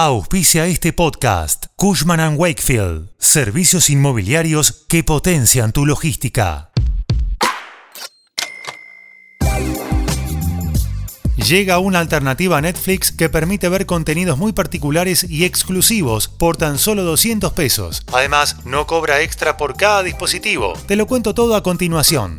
Auspicia este podcast Cushman ⁇ Wakefield, servicios inmobiliarios que potencian tu logística. Llega una alternativa a Netflix que permite ver contenidos muy particulares y exclusivos por tan solo 200 pesos. Además, no cobra extra por cada dispositivo. Te lo cuento todo a continuación.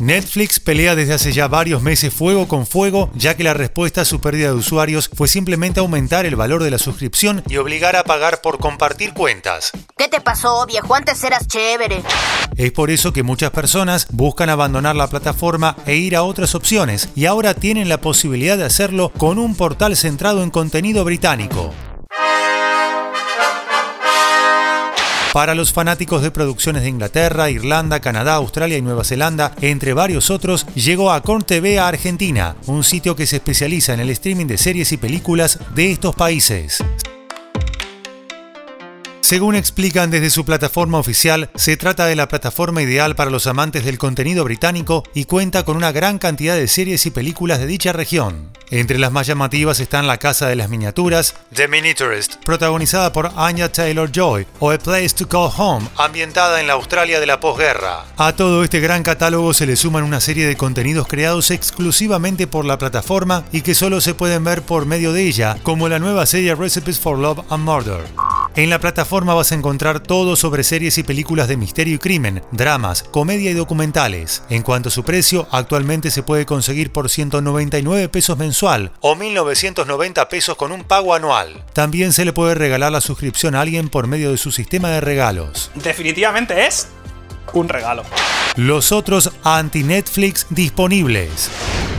Netflix pelea desde hace ya varios meses fuego con fuego, ya que la respuesta a su pérdida de usuarios fue simplemente aumentar el valor de la suscripción y obligar a pagar por compartir cuentas. ¿Qué te pasó, viejo? Antes eras chévere. Es por eso que muchas personas buscan abandonar la plataforma e ir a otras opciones, y ahora tienen la posibilidad de hacerlo con un portal centrado en contenido británico. Para los fanáticos de producciones de Inglaterra, Irlanda, Canadá, Australia y Nueva Zelanda, entre varios otros, llegó a Corn TV a Argentina, un sitio que se especializa en el streaming de series y películas de estos países. Según explican desde su plataforma oficial, se trata de la plataforma ideal para los amantes del contenido británico y cuenta con una gran cantidad de series y películas de dicha región. Entre las más llamativas están La Casa de las Miniaturas, The Miniaturist, protagonizada por Anya Taylor-Joy, o A Place to Call Home, ambientada en la Australia de la posguerra. A todo este gran catálogo se le suman una serie de contenidos creados exclusivamente por la plataforma y que solo se pueden ver por medio de ella, como la nueva serie Recipes for Love and Murder. En la plataforma vas a encontrar todo sobre series y películas de misterio y crimen, dramas, comedia y documentales. En cuanto a su precio, actualmente se puede conseguir por 199 pesos mensual o 1990 pesos con un pago anual. También se le puede regalar la suscripción a alguien por medio de su sistema de regalos. Definitivamente es un regalo. Los otros anti-Netflix disponibles.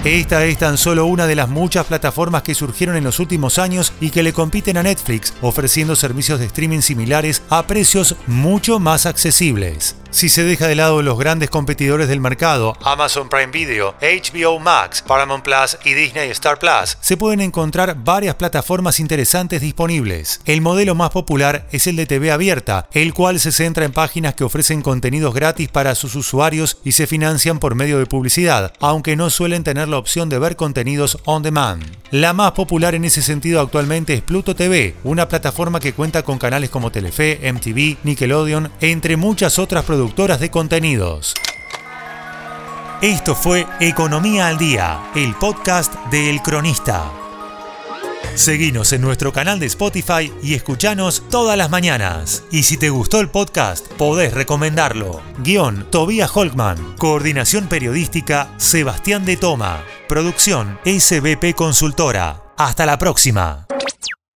Esta es tan solo una de las muchas plataformas que surgieron en los últimos años y que le compiten a Netflix, ofreciendo servicios de streaming similares a precios mucho más accesibles. Si se deja de lado los grandes competidores del mercado, Amazon Prime Video, HBO Max, Paramount Plus y Disney Star Plus, se pueden encontrar varias plataformas interesantes disponibles. El modelo más popular es el de TV abierta, el cual se centra en páginas que ofrecen contenidos gratis para sus usuarios y se financian por medio de publicidad, aunque no suelen tener la opción de ver contenidos on demand. La más popular en ese sentido actualmente es Pluto TV, una plataforma que cuenta con canales como Telefe, MTV, Nickelodeon, entre muchas otras productoras de contenidos. Esto fue Economía al Día, el podcast de El Cronista. Seguinos en nuestro canal de Spotify y escuchanos todas las mañanas. Y si te gustó el podcast, podés recomendarlo. Guión Tobías Holkman. Coordinación periodística Sebastián de Toma. Producción SBP Consultora. Hasta la próxima.